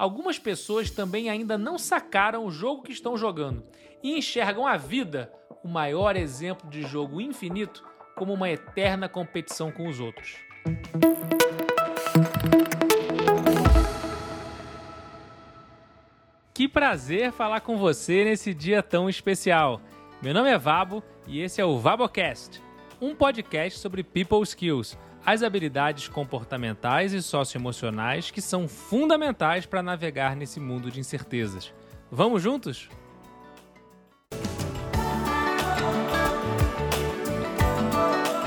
algumas pessoas também ainda não sacaram o jogo que estão jogando e enxergam a vida, o maior exemplo de jogo infinito, como uma eterna competição com os outros. Que prazer falar com você nesse dia tão especial. Meu nome é Vabo e esse é o VaboCast, um podcast sobre people skills, as habilidades comportamentais e socioemocionais que são fundamentais para navegar nesse mundo de incertezas. Vamos juntos?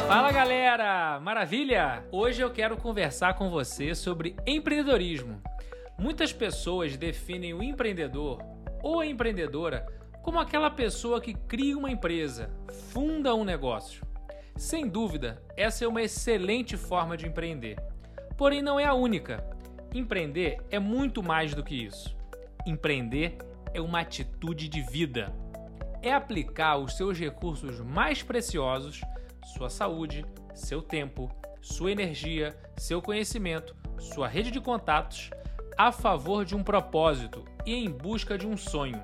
Fala galera, maravilha! Hoje eu quero conversar com você sobre empreendedorismo. Muitas pessoas definem o empreendedor ou a empreendedora como aquela pessoa que cria uma empresa, funda um negócio. Sem dúvida, essa é uma excelente forma de empreender. Porém, não é a única. Empreender é muito mais do que isso. Empreender é uma atitude de vida. É aplicar os seus recursos mais preciosos, sua saúde, seu tempo, sua energia, seu conhecimento, sua rede de contatos, a favor de um propósito e em busca de um sonho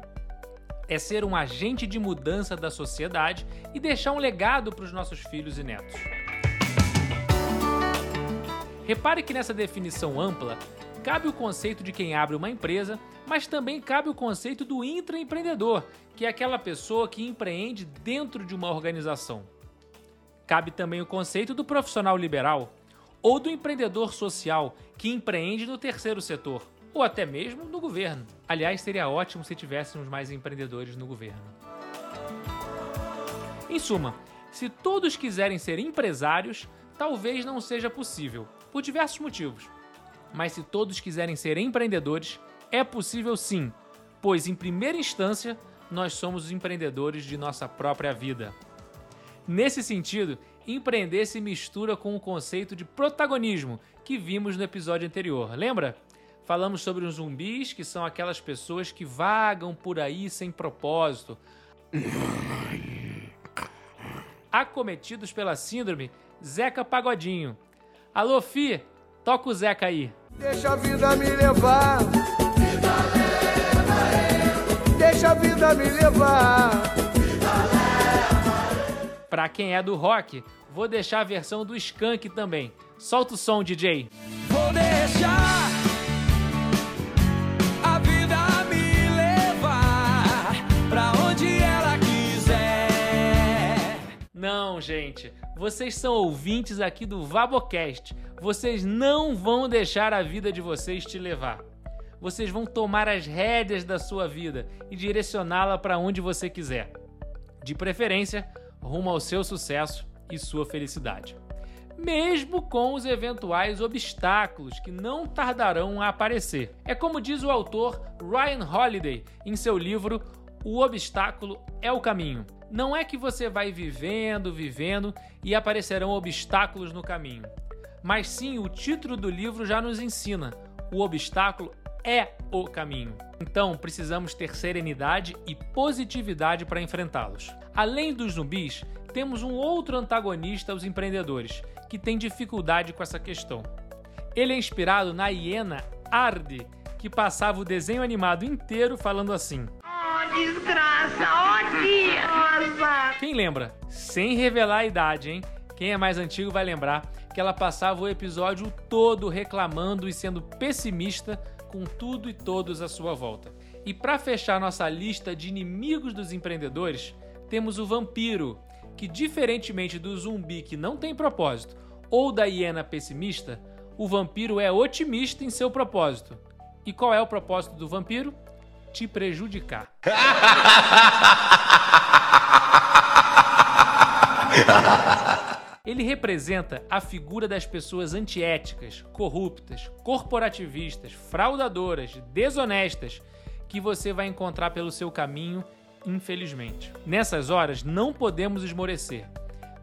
é ser um agente de mudança da sociedade e deixar um legado para os nossos filhos e netos. Repare que nessa definição ampla cabe o conceito de quem abre uma empresa, mas também cabe o conceito do intraempreendedor, que é aquela pessoa que empreende dentro de uma organização. Cabe também o conceito do profissional liberal ou do empreendedor social que empreende no terceiro setor ou até mesmo no governo. Aliás, seria ótimo se tivéssemos mais empreendedores no governo. Em suma, se todos quiserem ser empresários, talvez não seja possível, por diversos motivos. Mas se todos quiserem ser empreendedores, é possível sim, pois em primeira instância nós somos os empreendedores de nossa própria vida. Nesse sentido, empreender se mistura com o conceito de protagonismo que vimos no episódio anterior, lembra? Falamos sobre os zumbis, que são aquelas pessoas que vagam por aí sem propósito. Acometidos pela síndrome Zeca Pagodinho. Alô, Fi, toca o Zeca aí. Deixa a vida me levar. Vida leva Deixa a vida me levar. Vida leva pra quem é do rock, vou deixar a versão do Skank também. Solta o som, DJ. Vou deixar Não, gente. Vocês são ouvintes aqui do Vabocast. Vocês não vão deixar a vida de vocês te levar. Vocês vão tomar as rédeas da sua vida e direcioná-la para onde você quiser. De preferência, rumo ao seu sucesso e sua felicidade. Mesmo com os eventuais obstáculos que não tardarão a aparecer. É como diz o autor Ryan Holiday em seu livro O Obstáculo é o Caminho não é que você vai vivendo, vivendo e aparecerão obstáculos no caminho. Mas sim, o título do livro já nos ensina: o obstáculo é o caminho. Então, precisamos ter serenidade e positividade para enfrentá-los. Além dos zumbis, temos um outro antagonista aos empreendedores, que tem dificuldade com essa questão. Ele é inspirado na hiena Arde, que passava o desenho animado inteiro falando assim: desgraça! Quem lembra? Sem revelar a idade, hein? Quem é mais antigo vai lembrar que ela passava o episódio todo reclamando e sendo pessimista com tudo e todos à sua volta. E para fechar nossa lista de inimigos dos empreendedores, temos o vampiro, que diferentemente do zumbi que não tem propósito ou da hiena pessimista, o vampiro é otimista em seu propósito. E qual é o propósito do vampiro? Te prejudicar. Ele representa a figura das pessoas antiéticas, corruptas, corporativistas, fraudadoras, desonestas que você vai encontrar pelo seu caminho, infelizmente. Nessas horas, não podemos esmorecer.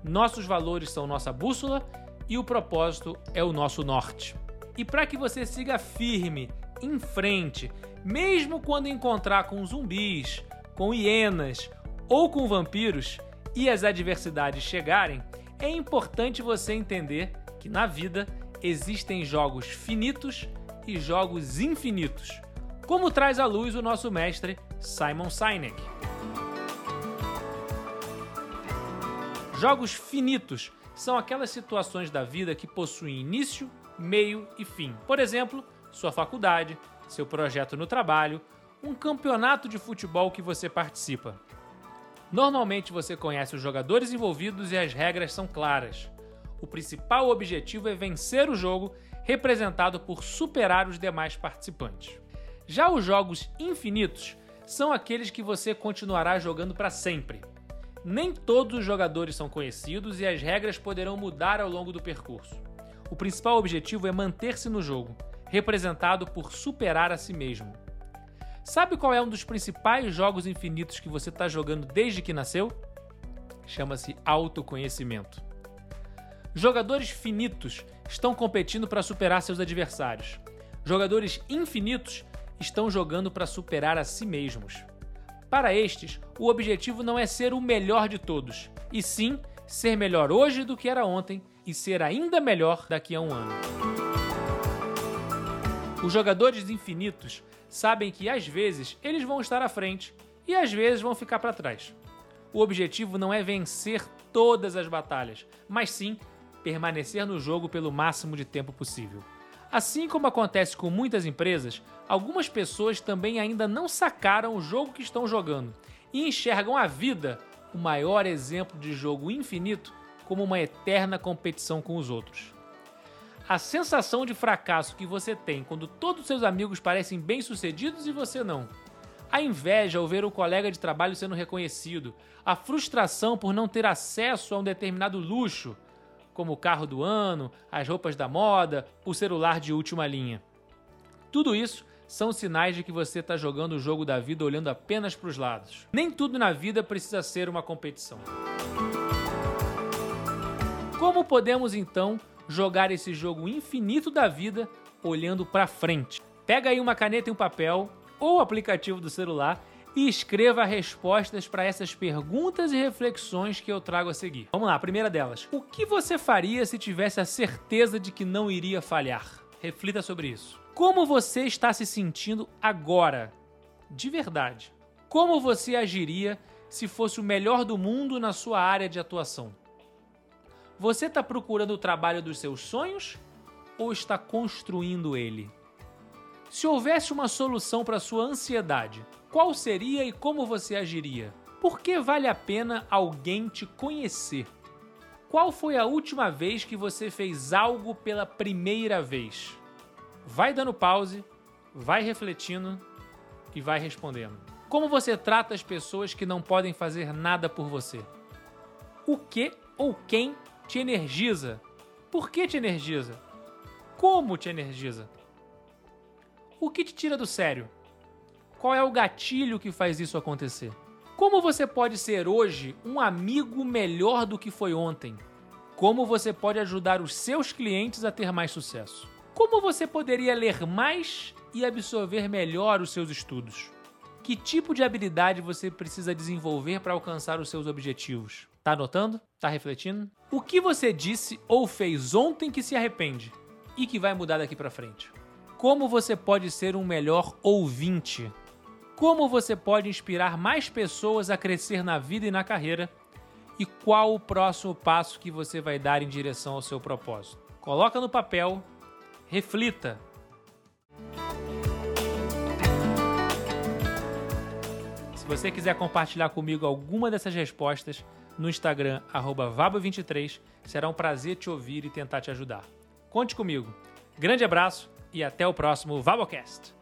Nossos valores são nossa bússola e o propósito é o nosso norte. E para que você siga firme, em frente, mesmo quando encontrar com zumbis, com hienas ou com vampiros e as adversidades chegarem, é importante você entender que na vida existem jogos finitos e jogos infinitos. como traz à luz o nosso mestre Simon Sinek. Jogos finitos são aquelas situações da vida que possuem início, meio e fim. Por exemplo, sua faculdade, seu projeto no trabalho, um campeonato de futebol que você participa. Normalmente você conhece os jogadores envolvidos e as regras são claras. O principal objetivo é vencer o jogo, representado por superar os demais participantes. Já os jogos infinitos são aqueles que você continuará jogando para sempre. Nem todos os jogadores são conhecidos e as regras poderão mudar ao longo do percurso. O principal objetivo é manter-se no jogo, representado por superar a si mesmo. Sabe qual é um dos principais jogos infinitos que você está jogando desde que nasceu? Chama-se autoconhecimento. Jogadores finitos estão competindo para superar seus adversários. Jogadores infinitos estão jogando para superar a si mesmos. Para estes, o objetivo não é ser o melhor de todos, e sim ser melhor hoje do que era ontem e ser ainda melhor daqui a um ano. Os jogadores infinitos sabem que às vezes eles vão estar à frente e às vezes vão ficar para trás. O objetivo não é vencer todas as batalhas, mas sim permanecer no jogo pelo máximo de tempo possível. Assim como acontece com muitas empresas, algumas pessoas também ainda não sacaram o jogo que estão jogando e enxergam a vida, o maior exemplo de jogo infinito, como uma eterna competição com os outros. A sensação de fracasso que você tem quando todos seus amigos parecem bem-sucedidos e você não. A inveja ao ver o colega de trabalho sendo reconhecido, a frustração por não ter acesso a um determinado luxo, como o carro do ano, as roupas da moda, o celular de última linha. Tudo isso são sinais de que você está jogando o jogo da vida olhando apenas para os lados. Nem tudo na vida precisa ser uma competição. Como podemos então jogar esse jogo infinito da vida olhando para frente? Pega aí uma caneta e um papel ou aplicativo do celular e escreva respostas para essas perguntas e reflexões que eu trago a seguir. Vamos lá, a primeira delas. O que você faria se tivesse a certeza de que não iria falhar? Reflita sobre isso. Como você está se sentindo agora? De verdade. Como você agiria se fosse o melhor do mundo na sua área de atuação? Você está procurando o trabalho dos seus sonhos ou está construindo ele? Se houvesse uma solução para sua ansiedade, qual seria e como você agiria? Por que vale a pena alguém te conhecer? Qual foi a última vez que você fez algo pela primeira vez? Vai dando pause, vai refletindo e vai respondendo. Como você trata as pessoas que não podem fazer nada por você? O que ou quem te energiza. Por que te energiza? Como te energiza? O que te tira do sério? Qual é o gatilho que faz isso acontecer? Como você pode ser hoje um amigo melhor do que foi ontem? Como você pode ajudar os seus clientes a ter mais sucesso? Como você poderia ler mais e absorver melhor os seus estudos? Que tipo de habilidade você precisa desenvolver para alcançar os seus objetivos? Tá anotando? Tá refletindo? O que você disse ou fez ontem que se arrepende e que vai mudar daqui para frente? Como você pode ser um melhor ouvinte? Como você pode inspirar mais pessoas a crescer na vida e na carreira? E qual o próximo passo que você vai dar em direção ao seu propósito? Coloca no papel, reflita. Se você quiser compartilhar comigo alguma dessas respostas, no Instagram, vabo23. Será um prazer te ouvir e tentar te ajudar. Conte comigo. Grande abraço e até o próximo Vabocast.